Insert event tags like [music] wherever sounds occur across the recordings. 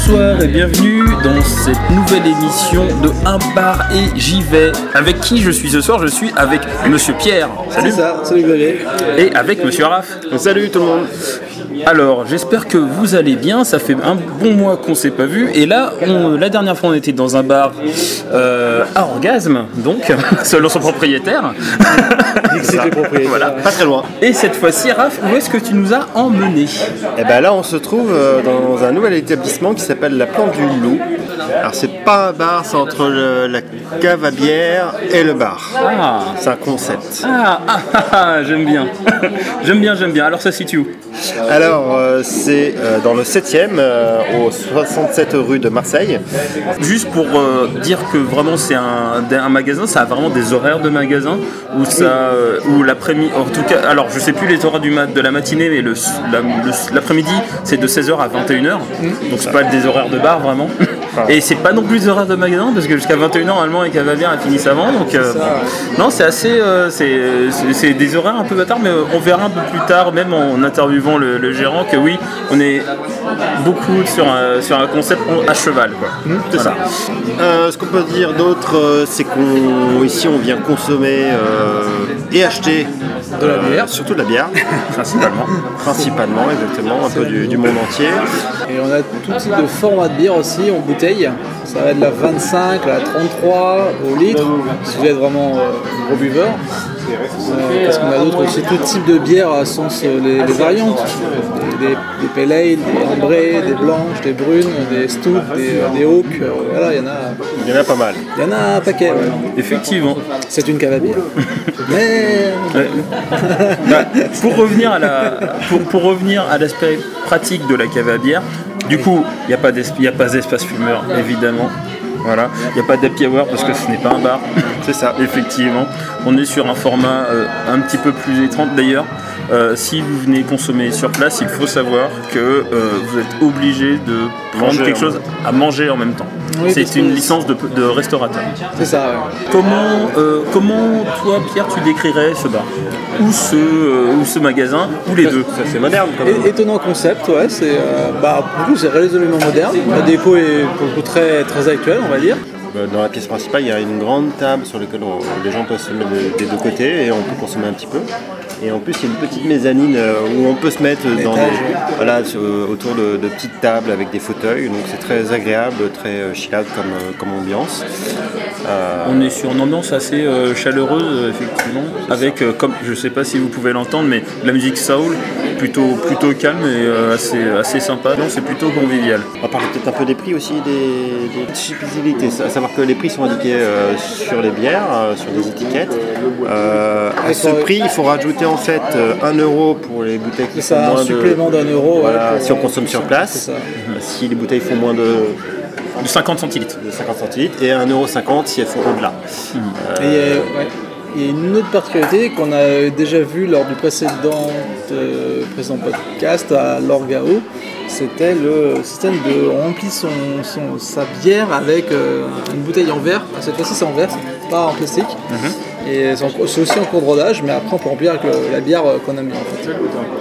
Bonsoir et bienvenue dans cette nouvelle émission de Un bar et j'y vais. Avec qui je suis ce soir? Je suis avec Monsieur Pierre. Salut ça, salut Xavier. Et avec Monsieur Araf. Salut tout le monde. Alors, j'espère que vous allez bien. Ça fait un bon mois qu'on s'est pas vu. Et là, on- la dernière fois, on était dans un bar euh, à orgasme, donc, [laughs] selon son propriétaire. [laughs] C'est les propriétaires. Voilà. Pas très loin. Et cette fois-ci, Raph, où est-ce que tu nous as emmenés? Et ben là, on se trouve euh, dans un nouvel établissement qui s'appelle la Plante du Loup. Alors, c'est pas un bar, c'est entre le- la cave à bière et le bar. Ah, C'est un concept. ah, ah, ah, ah, j'aime bien. [laughs] j'aime bien, j'aime bien. Alors, ça se situe où Alors, euh, c'est euh, dans le 7e, au 67 rue de Marseille. Juste pour euh, dire que vraiment c'est un, un magasin, ça a vraiment des horaires de magasin où ça, euh, où l'après-midi, en tout cas, alors je sais plus les horaires du mat, de la matinée, mais le- l'après-midi c'est de 16h à 21h, donc c'est pas des horaires de bar vraiment. [laughs] Et c'est pas non plus des horaires de magasin parce que jusqu'à 21h normalement les caves à bière elles finissent avant, donc euh, non c'est assez, euh, c'est, des horaires un peu bâtards, mais on verra un peu plus tard, même en interviewant le, le gérant, que oui, on est beaucoup sur un, sur un concept à cheval quoi. C'est ça. Euh, ce qu'on peut dire d'autre, c'est qu'on ici on vient consommer et acheter De la euh, bière. surtout de la bière, [laughs] principalement. principalement, exactement, un peu du, du monde entier. Et on a tout type de format de bière aussi en bouteille. Ça va de la 25 à la 33 au litre, si vous êtes vraiment euh, gros buveur. Euh, parce qu'on a d'autres aussi tout type de bière à sens euh, les, les variantes. Des, des, des pale ale, des ambrées, des blanches, des brunes, des stouts, des, des oak. euh, voilà, il y en a, Il y en a pas mal. il y en a un paquet. ouais. Effectivement. C'est une cave à bière. Mais. Bah, pour revenir à la, pour, pour revenir à l'aspect pratique de la cave à bière, du coup, il n'y a pas d'espace fumeur, évidemment. Voilà, il n'y a pas d'happy hour parce que ce n'est pas un bar. C'est ça. Effectivement, on est sur un format euh, un petit peu plus étrange d'ailleurs. euh, si vous venez consommer sur place, il faut savoir que euh, vous êtes obligé de prendre Manger quelque en chose à manger en même temps. Oui, C'est une licence de, de restaurateur. c'est ça. ouais. Comment, euh, comment toi, Pierre, tu décrirais ce bar Ou ce, euh, ou ce magasin Ou les deux Ça, c'est moderne quand même. É- Étonnant concept, ouais, c'est euh, bah, pour le coup, c'est résolument moderne. La déco est pour le coup très, très actuelle, on va dire. Euh, Dans la pièce principale, il y a une grande table sur laquelle on- les gens peuvent se mettre de- des deux côtés et on peut consommer un petit peu. Et en plus, il y a une petite mezzanine euh, où on peut se mettre dans des- voilà, sur- autour de, de petites tables avec des fauteuils. Donc c'est très agréable, très euh, chill out comme, euh, comme ambiance. Euh, On est sur une ambiance assez euh, chaleureuse, euh, effectivement, avec, euh, comme je sais pas si vous pouvez l'entendre, mais de la musique soul, plutôt, plutôt calme et euh, assez, assez sympa. Non, c'est plutôt convivial. On va parler peut-être un peu des prix aussi, des, des subtilités. À savoir que les prix sont indiqués euh, sur les bières, euh, sur des étiquettes. Euh, à ce prix, il faut rajouter en fait 1 euro pour les bouteilles qui C'est font un moins de... supplément d'un euro. ouais, Voilà, pour- si on consomme sur place. Si les bouteilles font moins de, De 50 centilitres. de 50 centilitres et 1,50€ si elles font au-delà. Ouais. Il y a une autre particularité qu'on a déjà vue lors du précédent, euh, précédent podcast à l'Orgao, c'était le système de on remplit son, son- sa bière avec euh, une bouteille en verre. Cette fois-ci c'est en verre, c'est pas en plastique. Et c'est aussi en cours de rodage, mais après on peut remplir avec le- la bière euh, qu'on a mis en fait.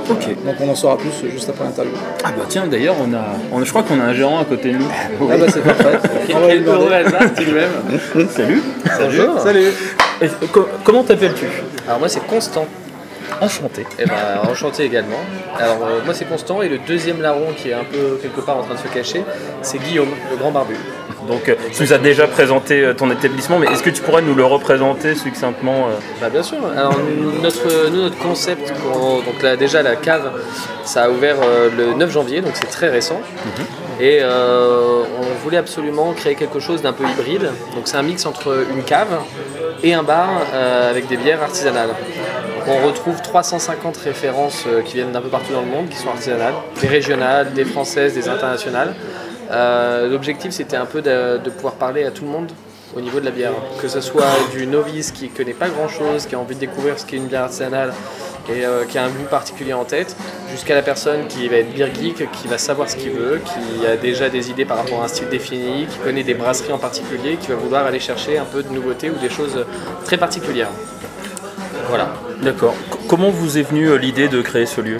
Ok. Donc on en saura plus juste après l'interview. Ah bah tiens, d'ailleurs, on a, on, je crois qu'on a un gérant à côté de nous. Ah bah c'est parfait. [laughs] On va lui demander. [laughs] Salut. Bonjour. Salut Et, co- comment t'appelles-tu Alors moi c'est Constant. Enchanté. Et ben enchanté également. Alors euh, moi c'est Constant et le deuxième larron qui est un peu quelque part en train de se cacher, c'est Guillaume, le grand barbu. Donc, euh, tu nous as déjà présenté euh, ton établissement, mais est-ce que tu pourrais nous le représenter succinctement Bah bien sûr. Alors notre, nous, notre concept, donc là déjà la cave, ça a ouvert le 9 janvier, donc c'est très récent. Et euh, on voulait absolument créer quelque chose d'un peu hybride. Donc c'est un mix entre une cave et un bar euh, avec des bières artisanales. On retrouve 350 références euh, qui viennent d'un peu partout dans le monde, qui sont artisanales, des régionales, des françaises, des internationales. Euh, L'objectif c'était un peu de, pouvoir parler à tout le monde au niveau de la bière. Que ce soit du novice qui connaît pas grand chose, qui a envie de découvrir ce qu'est une bière artisanale et euh, qui a un goût particulier en tête, jusqu'à la personne qui va être beer geek, qui va savoir ce qu'il veut, qui a déjà des idées par rapport à un style défini, qui connaît des brasseries en particulier, qui va vouloir aller chercher un peu de nouveautés ou des choses très particulières. Voilà. D'accord. C- comment vous est venue euh, l'idée de créer ce lieu?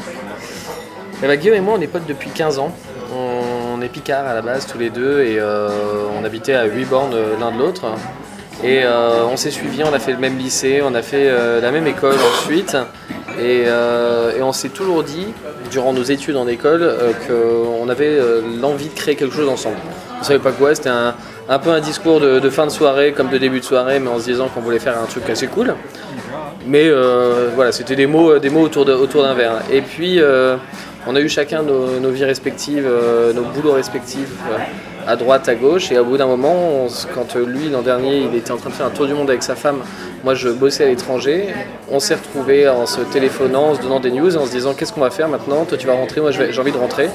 Eh ben, Guillaume et moi, on est potes depuis 15 ans. On est picards à la base, tous les deux, et euh, on habitait à 8 bornes l'un de l'autre. Et euh, on s'est suivis, on a fait le même lycée, on a fait la même école ensuite. Et, euh, et on s'est toujours dit, durant nos études en école, euh, qu'on avait euh, l'envie de créer quelque chose ensemble. On savait pas quoi, c'était un, peu un discours de, fin de soirée, comme de début de soirée, mais en se disant qu'on voulait faire un truc assez cool. Mais voilà, c'était des mots, autour d'un verre. Et puis, on a eu chacun nos, vies respectives, nos boulots respectifs, à droite, à gauche. Et au bout d'un moment, on quand euh, lui, l'an dernier, il était en train de faire un tour du monde avec sa femme, moi je bossais à l'étranger, on s'est retrouvés en se téléphonant, en se donnant des news, en se disant qu'est-ce qu'on va faire maintenant? Toi, tu vas rentrer, moi j'ai envie de rentrer.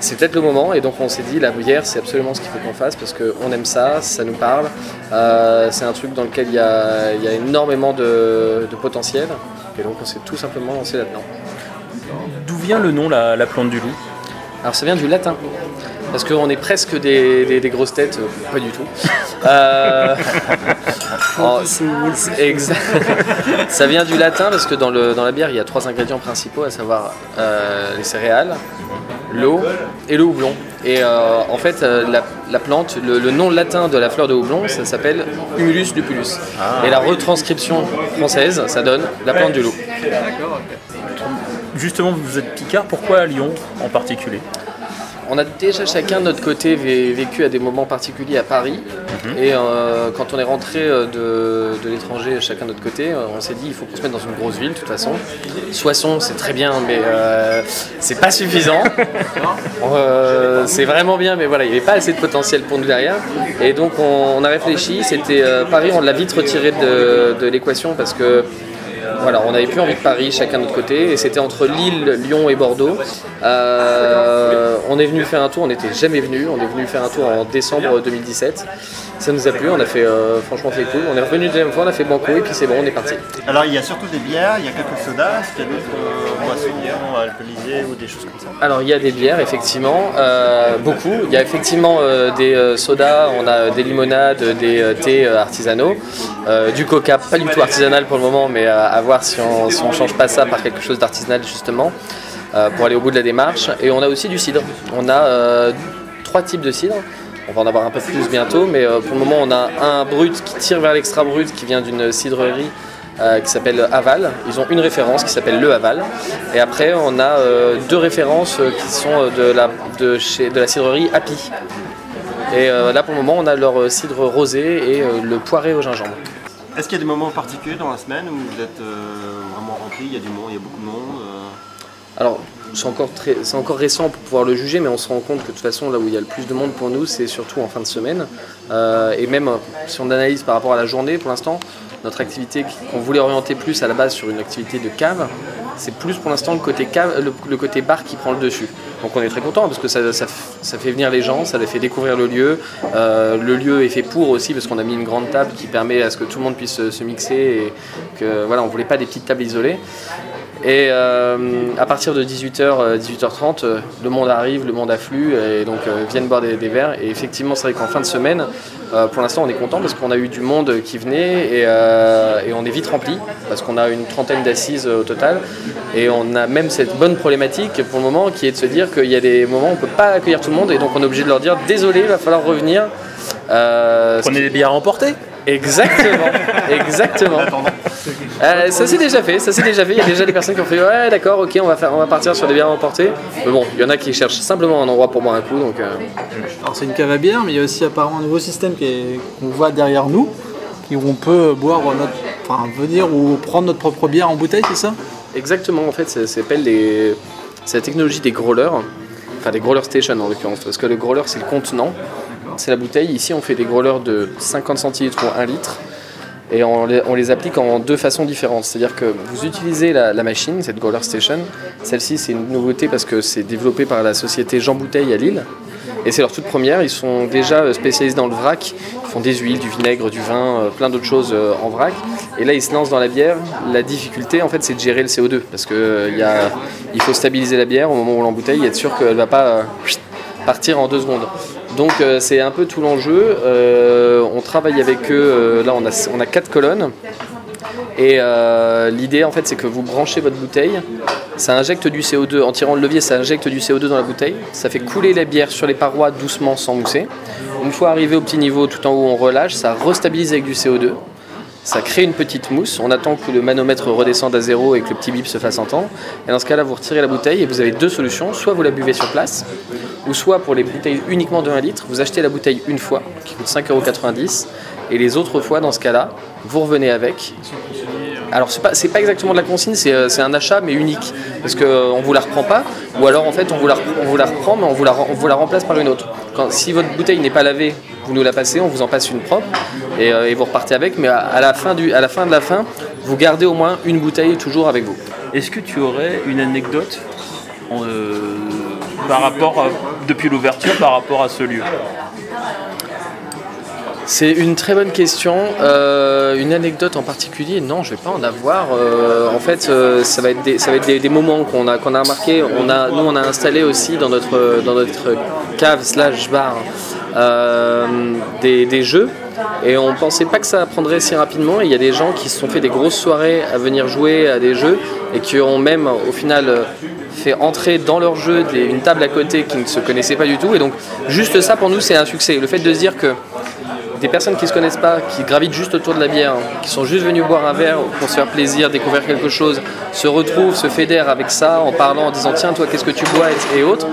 C'est peut-être le moment. Et donc, on s'est dit, la bière, c'est absolument ce qu'il faut qu'on fasse parce qu'on aime ça, ça nous parle. Euh, c'est un truc dans lequel il y a, il y a énormément de, de potentiel. Et donc, on s'est tout simplement lancé là-dedans. D'où vient le nom la, la plante du loup? Alors ça vient du latin. Parce qu'on est presque des, des- des grosses têtes, euh, pas du tout. Euh, [laughs] oh, [laughs] ça vient du latin parce que dans, le, dans la bière, il y a trois ingrédients principaux, à savoir euh, les céréales, l'eau et le houblon. Et euh, en fait, euh, la, la plante, le, le nom latin de la fleur de houblon, ça s'appelle Humulus lupulus. Et la retranscription française, ça donne la plante du loup. Justement, vous êtes Picard, pourquoi à Lyon en particulier? On a déjà chacun de notre côté vé- vécu à des moments particuliers à Paris. Et euh, quand on est rentré euh, de, de l'étranger, chacun de notre côté, euh, on s'est dit il faut qu'on se mette dans une grosse ville de toute façon. Soissons, c'est très bien, mais euh, c'est pas suffisant. [laughs] Euh, c'est vraiment bien, mais voilà, il n'y avait pas assez de potentiel pour nous derrière. Et donc on, on a réfléchi. C'était euh, Paris, on l'a vite retiré de, de l'équation parce que voilà, on n'avait plus envie de Paris, chacun de notre côté, et c'était entre Lille, Lyon et Bordeaux. Euh, on est venu faire un tour, on n'était jamais venu, on est venu faire un tour en décembre 2017. Ça nous a plu, on a fait, euh, franchement, c'est cool. On est revenu une deuxième fois, on a fait banco, et puis c'est bon, on est parti. Alors il y a surtout des bières, il y a quelques sodas, est-ce qu'il y a d'autres euh, boissons alcoolisées ou des choses comme ça? Alors il y a des bières effectivement, euh, beaucoup. Il y a effectivement des sodas, on a des limonades, des thés artisanaux, du coca, pas du tout artisanal pour le moment, mais à voir si on, on change pas ça par quelque chose d'artisanal justement, euh, pour aller au bout de la démarche. Et on a aussi du cidre. On a euh, trois types de cidre. On va en avoir un peu plus bientôt, mais euh, pour le moment on a un brut qui tire vers l'extra brut qui vient d'une cidrerie qui s'appelle Aval. Ils ont une référence qui s'appelle Le Aval. Et après, on a deux références qui sont de la, de chez, de la cidrerie Happy. Et là, pour le moment, on a leur cidre rosé et le poiré au gingembre. Est-ce qu'il y a des moments particuliers dans la semaine où vous êtes euh, vraiment rempli, il y a du monde, il y a beaucoup de monde euh, Alors, c'est encore, très, récent pour pouvoir le juger, mais on se rend compte que de toute façon, là où il y a le plus de monde pour nous, c'est surtout en fin de semaine. Euh, et même si on analyse par rapport à la journée, pour l'instant, notre activité qu'on voulait orienter plus à la base sur une activité de cave, c'est plus pour l'instant le côté cave, le côté bar qui prend le dessus. Donc on est très content parce que ça, fait venir les gens, ça les fait découvrir le lieu. Euh, le lieu est fait pour aussi parce qu'on a mis une grande table qui permet à ce que tout le monde puisse se, se mixer et que voilà, on voulait pas des petites tables isolées. Et euh, à partir de 18h, 18h30, euh, le monde arrive, le monde afflue et donc euh, viennent boire des, des verres. Et effectivement, c'est vrai qu'en fin de semaine, euh, pour l'instant, on est content parce qu'on a eu du monde qui venait et, euh, et on est vite rempli parce qu'on a une trentaine d'assises euh, au total. Et on a même cette bonne problématique pour le moment qui est de se dire qu'il y a des moments où on ne peut pas accueillir tout le monde et donc on est obligé de leur dire désolé, il va falloir revenir. Euh, Prenez des bières à emporter Exactement, exactement. Euh, ça c'est déjà fait, ça c'est déjà fait. Il y a déjà des personnes qui ont fait ouais d'accord, ok, on va faire, on va partir sur des bières emportées. Mais bon, il y en a qui cherchent simplement un endroit pour boire un coup, donc. euh, Alors c'est une cave à bière, mais il y a aussi apparemment un nouveau système qu'on voit derrière nous, qui- où on peut boire notre, enfin venir ou prendre notre propre bière en bouteille, c'est ça? Exactement, en fait, ça s'appelle les... c'est la technologie des growlers, enfin des growler station en l'occurrence, parce que le growler c'est le contenant, c'est la bouteille. Ici, on fait des growlers de 50 centilitres ou 1 litre. Et on les, applique en deux façons différentes. C'est-à-dire que vous utilisez la, machine, cette Growler Station. Celle-ci, c'est une nouveauté parce que c'est développé par la société Jean Bouteille à Lille. Et c'est leur toute première. Ils sont déjà spécialisés dans le vrac. Ils font des huiles, du vinaigre, du vin, euh, plein d'autres choses euh, en vrac. Et là, ils se lancent dans la bière. La difficulté, en fait, c'est de gérer le CO2 parce euh, il faut stabiliser la bière au moment où on l'embouteille et être sûr qu'elle ne va pas euh, partir en deux secondes. Donc euh, c'est un peu tout l'enjeu. Euh, on travaille avec eux. euh, là, on a, quatre colonnes. Et l'idée en fait c'est que vous branchez votre bouteille, ça injecte du CO2, en tirant le levier ça injecte du CO2 dans la bouteille, ça fait couler la bière sur les parois doucement sans mousser. Une fois arrivé au petit niveau tout en haut on relâche, ça restabilise avec du CO2, ça crée une petite mousse, on attend que le manomètre redescende à zéro et que le petit bip se fasse entendre. Et dans ce cas là vous retirez la bouteille et vous avez deux solutions, soit vous la buvez sur place, ou soit pour les bouteilles uniquement de 1 litre, vous achetez la bouteille une fois qui coûte 5,90€ et les autres fois dans ce cas là vous revenez avec alors c'est pas pas exactement de la consigne, c'est euh, un achat mais unique parce que euh, on vous la reprend pas ou alors en fait on vous la reprend mais on vous la remplace par une autre. Si votre bouteille n'est pas lavée, vous nous la passez, on vous en passe une propre et, euh, vous repartez avec mais à, la fin de la fin, vous gardez au moins une bouteille toujours avec vous. Est-ce que tu aurais une anecdote depuis l'ouverture par rapport à ce lieu? C'est une très bonne question. Euh, une anecdote en particulier, non, je vais pas en avoir. Euh, en fait, euh, ça va être des, moments qu'on a, qu'on a remarqué. On a, nous, on a installé aussi dans notre, cave slash bar des, jeux. Et on pensait pas que ça prendrait si rapidement. Il y a des gens qui se sont fait des grosses soirées à venir jouer à des jeux et qui ont même au final fait entrer dans leur jeu une table à côté qui ne se connaissait pas du tout. Et donc juste ça pour nous c'est un succès. Le fait de se dire que des personnes qui ne se connaissent pas, qui gravitent juste autour de la bière, qui sont juste venus boire un verre pour se faire plaisir, découvrir quelque chose, se retrouvent, se fédèrent avec ça en parlant, en disant tiens toi qu'est-ce que tu bois et, autres.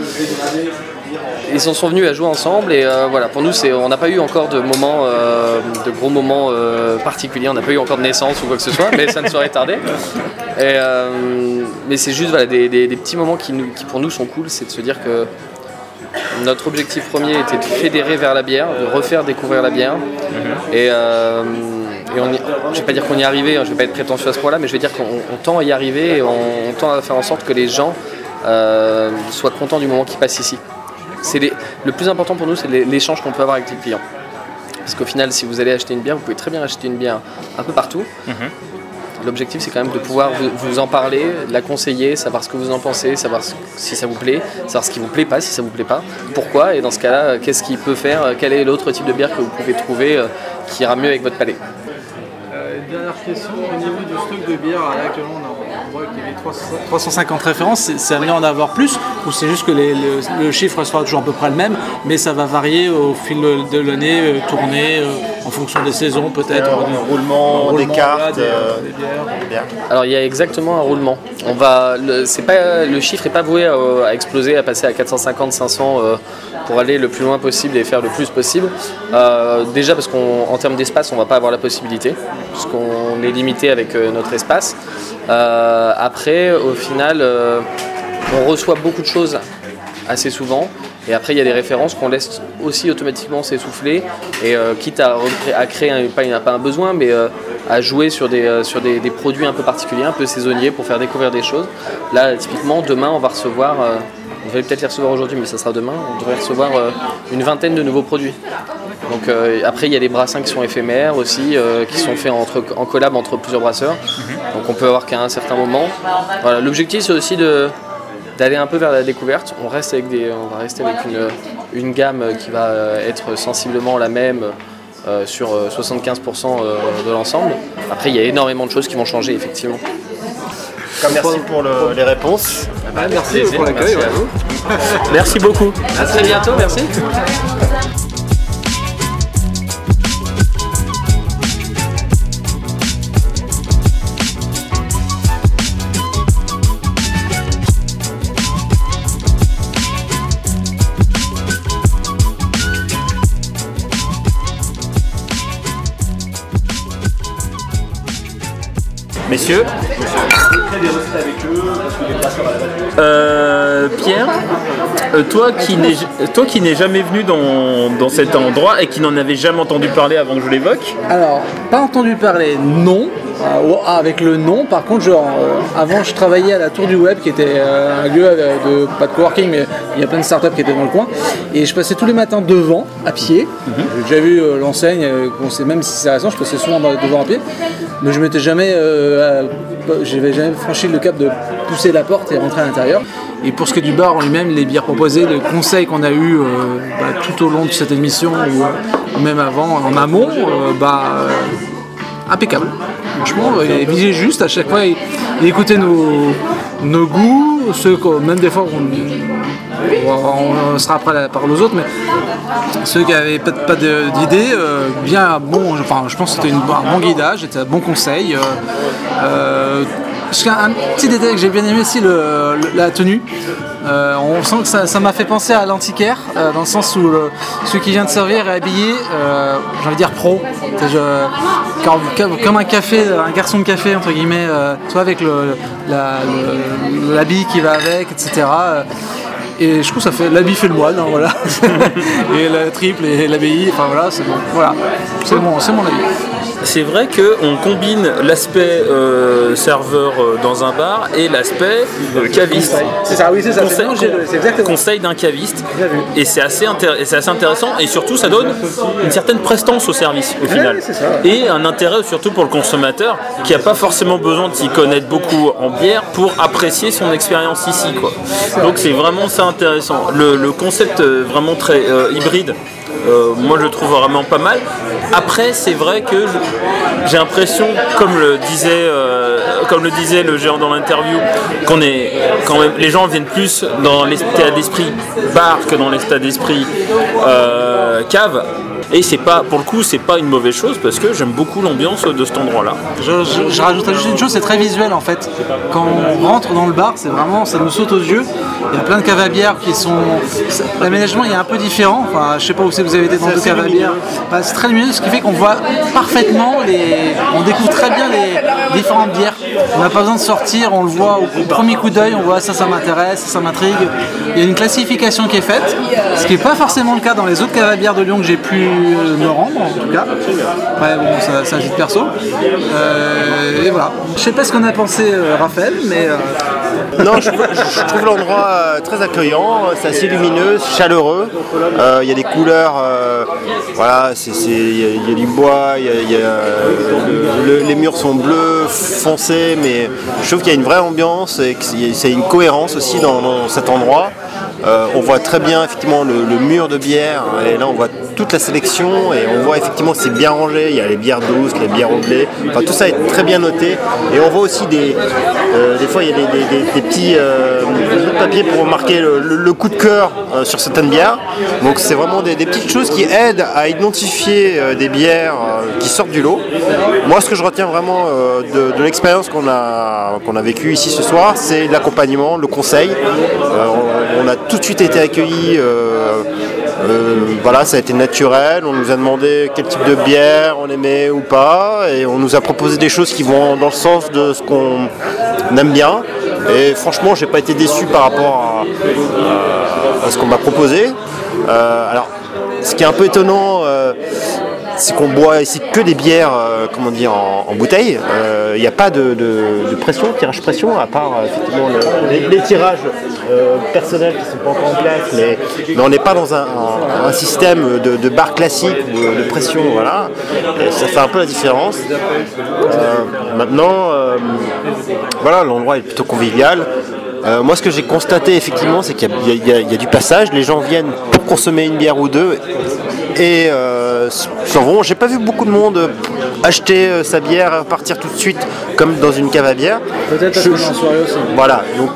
Ils en sont venus à jouer ensemble et euh, voilà. Pour nous c'est on n'a pas eu encore de moments euh, de gros moments euh, particuliers. On n'a pas eu encore de naissance ou quoi que ce soit mais ça ne saurait tarder. Mais c'est juste des, petits moments qui pour nous sont cool. C'est de se dire que notre objectif premier était de fédérer vers la bière, de refaire découvrir la bière. Et, euh, et on y- je vais pas dire qu'on y est arrivé, hein, je vais pas être prétentieux à ce point-là, mais je vais dire qu'on on tend à y arriver et on, on tend à faire en sorte que les gens euh, soient contents du moment qu'ils passent ici. Les- le plus important pour nous, c'est l'échange qu'on peut avoir avec les clients. Parce qu'au final, si vous allez acheter une bière, vous pouvez très bien acheter une bière un peu partout. L'objectif, c'est quand même de pouvoir vous, en parler, la conseiller, savoir ce que vous en pensez, savoir si ça vous plaît, savoir ce qui vous plaît pas, si ça vous plaît pas, pourquoi, et dans ce cas-là, qu'est-ce qu'il peut faire, quel est l'autre type de bière que vous pouvez trouver euh, qui ira mieux avec votre palais. Euh, dernière question, au niveau du stock de bière, là, actuellement on, a- voit qu'il y avait 300 350 références, c'est amené à en avoir plus ou c'est juste que les- le, le chiffre sera toujours à peu près le même, mais ça va varier au fil de l'année, euh, tourner euh, en fonction des saisons peut-être Un du- roulement, roulement, des cartes, des, euh, des bières. Alors il y a exactement un roulement. On va, le, c'est pas, le chiffre n'est pas voué à, à exploser, à passer à 450, 500 euh, pour aller le plus loin possible et faire le plus possible. Euh, déjà parce qu'en termes d'espace, on va pas avoir la possibilité, puisqu'on est limité avec euh, notre espace. Euh, après, au final, on reçoit beaucoup de choses assez souvent. Et après, il y a des références qu'on laisse aussi automatiquement s'essouffler. Et quitte à, créer, un, pas, pas un besoin, mais à jouer sur, des, sur des, produits un peu particuliers, un peu saisonniers pour faire découvrir des choses. Là, typiquement, demain, on va recevoir, on devrait peut-être les recevoir aujourd'hui, mais ça sera demain, on devrait recevoir euh, une vingtaine de nouveaux produits. Donc euh, après, il y a des brassins qui sont éphémères aussi, euh, qui sont faits entre, en collab entre plusieurs brasseurs. Donc on peut avoir qu'à un certain moment. Voilà, L'objectif, c'est aussi de d'aller un peu vers la découverte. On reste avec des, on va rester avec une, une gamme qui va être sensiblement la même euh, sur euh, 75% euh, de l'ensemble. Après, il y a énormément de choses qui vont changer effectivement. Merci pour le- les réponses. Merci plaisir, pour l'accueil. merci ouais. Merci beaucoup. À très bientôt, merci. Euh, toi qui n'es toi qui n'es jamais venu dans, cet endroit et qui n'en avait jamais entendu parler avant que je l'évoque, Alors, pas entendu parler, non. Euh, ah, avec le nom, par contre, genre, euh, avant je travaillais à la Tour du Web, qui était euh, un lieu de, pas de coworking, mais il y a plein de startups qui étaient dans le coin. Et je passais tous les matins devant, à pied. J'ai déjà vu l'enseigne, même si c'est récent, je passais souvent devant à pied. Mais je m'étais jamais, euh, j'avais jamais franchi le cap de pousser la porte et rentrer à l'intérieur. Et pour ce qui est du bar en lui-même, les bières proposées, le conseil qu'on a eu euh, bah, tout au long de cette émission, ou euh, même avant, en amont, bah, impeccable. Franchement, il visait juste à chaque fois, il, il écoutait nos, nos goûts, ceux même des fois on, on, sera après la parole aux autres, mais ceux qui avaient peut-être pas de- d'idée, euh, bien bon, enfin je pense que c'était un bon guidage, c'était un bon conseil. euh, euh, qu'un- un petit détail que j'ai bien aimé aussi, la tenue. Euh, on sent que ça m'a fait penser à l'antiquaire, euh, dans le sens où le- celui qui vient de servir est habillé, euh, j'ai envie de dire pro, comme, un café, un garçon de café entre guillemets, soit avec l'habit qui va avec, etc. et je trouve que fait l'habit fait le moine, hein, voilà. [laughs] et la triple et l'abbaye, enfin voilà, c'est bon. Voilà, c'est mon avis. C'est vrai qu'on combine l'aspect euh, serveur euh, dans un bar et l'aspect euh, caviste. C'est ça, oui, c'est ça. Conseil, exactement. conseil d'un caviste. Et c'est assez, c'est assez intéressant. Et surtout, ça donne une certaine prestance au service, au final. ça. Et un intérêt surtout pour le consommateur qui n'a pas forcément besoin de s'y connaître beaucoup en bière pour apprécier son expérience ici. Quoi. Donc c'est vraiment ça intéressant. Le, le concept vraiment très euh, hybride. Euh, moi je le trouve vraiment pas mal. Après c'est vrai que j'ai l'impression, comme le disait, euh, comme le disait le géant dans l'interview, qu'on est quand même les gens viennent plus dans l'état d'esprit bar que dans l'état d'esprit euh, cave. Et c'est pas, pour le coup, c'est pas une mauvaise chose parce que j'aime beaucoup l'ambiance de cet endroit-là. Je, je, je rajouterais juste une chose, c'est très visuel en fait. Quand on rentre dans le bar, c'est vraiment, ça nous saute aux yeux. Il y a plein de caves à bière qui sont. L'aménagement il est un peu différent. Enfin, je sais pas où c'est que vous avez été dans d'autres caves à bière. Enfin, c'est très lumineux, ce qui fait qu'on voit parfaitement les. On découvre très bien les différentes bières. On n'a pas besoin de sortir, on le voit au, premier coup d'œil, on voit ça, ça m'intéresse, ça, m'intrigue. Il y a une classification qui est faite, ce qui n'est pas forcément le cas dans les autres caves à bière de Lyon que j'ai pu euh, me rendre en tout cas. Ouais, bon, ça, ça agite perso. Euh, et voilà. Je sais pas ce qu'on a pensé, euh, Raphaël, mais. Non, je, trouve l'endroit très accueillant, c'est assez lumineux, chaleureux. Il y a des couleurs, voilà, il y, a- du bois, y a- les murs sont bleus, foncés, mais je trouve qu'il y a une vraie ambiance et que c'est une cohérence aussi dans cet endroit. Euh, on voit très bien effectivement le, mur de bière et là on voit toute la sélection et on voit effectivement c'est bien rangé. Il y a les bières douces, les bières au blé. Tout ça est très bien noté et on voit aussi des euh, des fois il y a des, petits euh, bouts de papier pour marquer le, coup de cœur sur certaines bières. Donc c'est vraiment des, petites choses qui aident à identifier des bières qui sortent du lot. Moi ce que je retiens vraiment de, l'expérience qu'on a vécue ici ce soir, c'est l'accompagnement, le conseil. Tout de suite été accueillis. euh, euh, voilà, ça a été naturel. On nous a demandé quel type de bière on aimait ou pas, et on nous a proposé des choses qui vont dans le sens de ce qu'on aime bien. Et franchement, j'ai pas été déçu par rapport à, ce qu'on m'a proposé. Euh, alors, ce qui est un peu étonnant. C'est qu'on boit ici que des bières, euh, comment dire, en, bouteille. Il n'y a pas de, pression, tirage pression, à part euh, effectivement le- les, tirages euh, personnels qui ne sont pas encore en place. Mais, on n'est pas dans un, système de, de bar classique ou de pression, voilà. Ça fait un peu la différence. Euh, maintenant, euh, l'endroit est plutôt convivial. Euh, moi, ce que j'ai constaté effectivement, c'est qu'il y a du passage. Les gens viennent pour consommer une bière ou deux et euh, s'en vont. J'ai pas vu beaucoup de monde acheter euh, sa bière, partir tout de suite comme dans une cave à bière. Peut-être Je- est en soirée aussi. Voilà, donc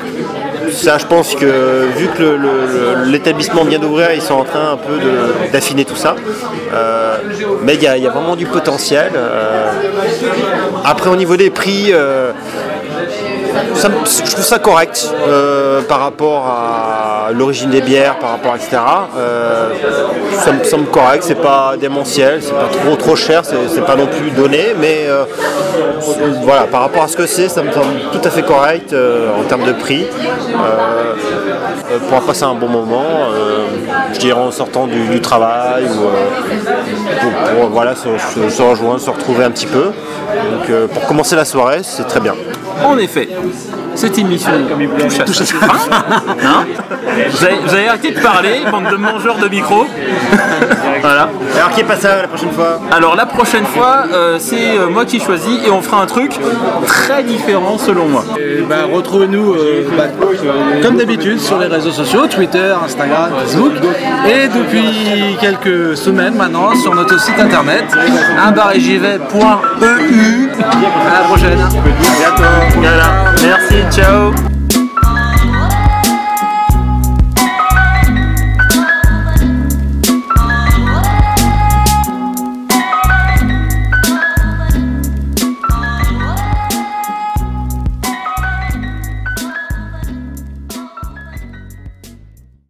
ça, je pense que vu que l'établissement vient d'ouvrir, ils sont en train un peu d'affiner tout ça. Euh, mais il y, a il y a vraiment du potentiel. Euh, après, au niveau des prix, euh, je trouve ça correct euh, par rapport à l'origine des bières, par rapport à etc. Euh, ça me semble correct, c'est pas démentiel, c'est pas trop trop cher, c'est pas non plus donné, mais euh, voilà, par rapport à ce que c'est, ça me semble tout à fait correct en termes de prix. Pour passer un bon moment, je dirais en sortant du, travail ou pour, voilà, se, se- rejoindre, se retrouver un petit peu. Donc pour commencer la soirée, c'est très bien. En effet, cette émission touche à sa fin. Hein [laughs] vous, avez, vous avez arrêté de parler, bande de mangeurs de micro. [laughs] voilà. Alors qui est pas ça la prochaine fois Alors la prochaine fois, euh, c'est euh, moi qui choisis et on fera un truc très différent selon moi. Et bah, Retrouvez-nous euh, bah, comme d'habitude sur les réseaux sociaux, Twitter, Instagram, Facebook. Et depuis quelques semaines maintenant sur notre site internet, unbarégivet.eu. À la prochaine. Voilà, merci, ciao.